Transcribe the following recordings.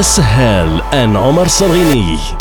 With Anas Sahel and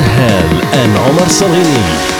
Sahel and Omar